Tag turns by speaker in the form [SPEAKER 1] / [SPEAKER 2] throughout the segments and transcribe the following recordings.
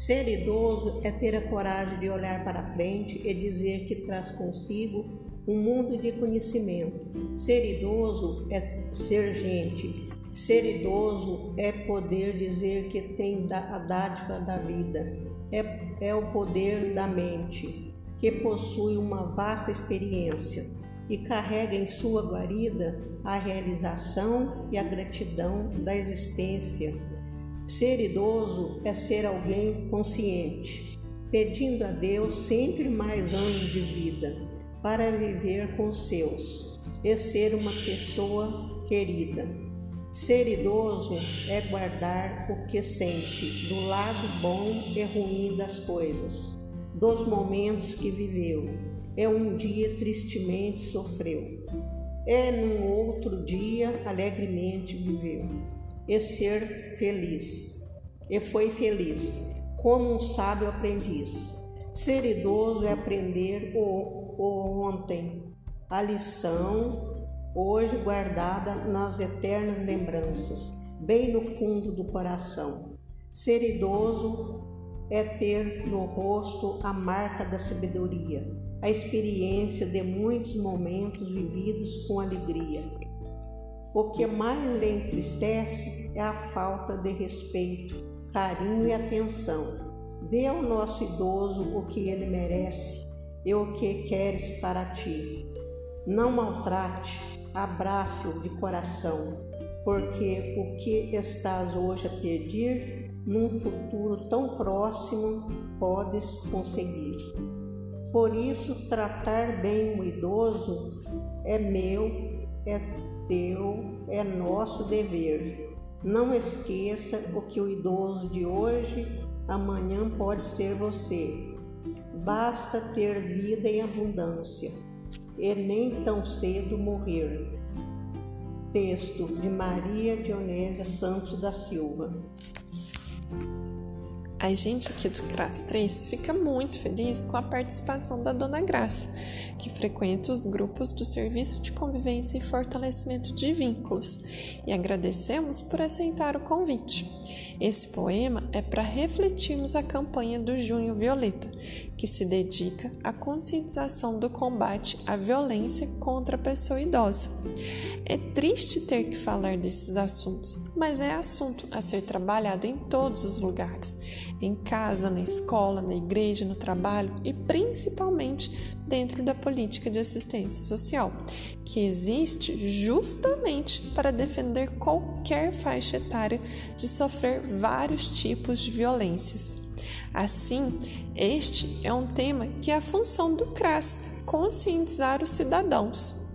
[SPEAKER 1] Ser idoso é ter a coragem de olhar para frente e dizer que traz consigo um mundo de conhecimento. Ser idoso é ser gente. Ser idoso é poder dizer que tem a dádiva da vida. É, é o poder da mente, que possui uma vasta experiência e carrega em sua guarida a realização e a gratidão da existência. Ser idoso é ser alguém consciente, pedindo a Deus sempre mais anos de vida para viver com os seus e ser uma pessoa querida. Ser idoso é guardar o que sente do lado bom e ruim das coisas, dos momentos que viveu. É um dia tristemente sofreu. É num outro dia alegremente viveu. E ser feliz. E foi feliz, como um sábio aprendiz. Ser idoso é aprender o, o ontem, a lição hoje guardada nas eternas lembranças, bem no fundo do coração. Ser idoso é ter no rosto a marca da sabedoria, a experiência de muitos momentos vividos com alegria. O que mais lhe entristece é a falta de respeito, carinho e atenção. Dê ao nosso idoso o que ele merece e o que queres para ti. Não maltrate, abraço de coração, porque o que estás hoje a pedir, num futuro tão próximo, podes conseguir. Por isso, tratar bem o idoso é meu, é teu, é nosso dever. Não esqueça o que o idoso de hoje, amanhã pode ser você. Basta ter vida em abundância e nem tão cedo morrer. Texto de Maria Dionésia Santos da Silva.
[SPEAKER 2] A gente aqui do CRAS 3 fica muito feliz com a participação da Dona Graça, que frequenta os grupos do Serviço de Convivência e Fortalecimento de Vínculos, e agradecemos por aceitar o convite. Esse poema é para refletirmos a campanha do Junho Violeta, que se dedica à conscientização do combate à violência contra a pessoa idosa. É triste ter que falar desses assuntos, mas é assunto a ser trabalhado em todos os lugares em casa, na escola, na igreja, no trabalho e principalmente dentro da política de assistência social, que existe justamente para defender qualquer faixa etária de sofrer vários tipos de violências. Assim, este é um tema que é a função do CRAS conscientizar os cidadãos.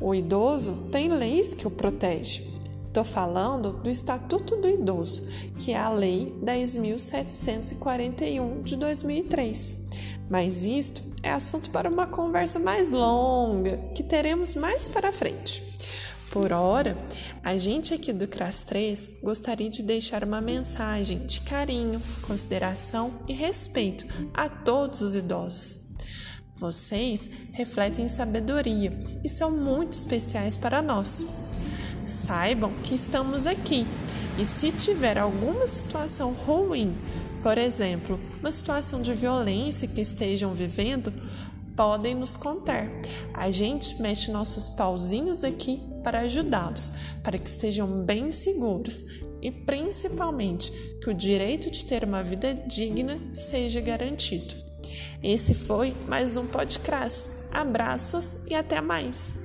[SPEAKER 2] O idoso tem leis que o protegem Estou falando do Estatuto do Idoso, que é a Lei 10.741 de 2003. Mas isto é assunto para uma conversa mais longa, que teremos mais para frente. Por hora, a gente aqui do CRAS 3 gostaria de deixar uma mensagem de carinho, consideração e respeito a todos os idosos. Vocês refletem sabedoria e são muito especiais para nós. Saibam que estamos aqui e se tiver alguma situação ruim, por exemplo, uma situação de violência que estejam vivendo, podem nos contar. A gente mexe nossos pauzinhos aqui para ajudá-los, para que estejam bem seguros e principalmente que o direito de ter uma vida digna seja garantido. Esse foi mais um podcast. Abraços e até mais!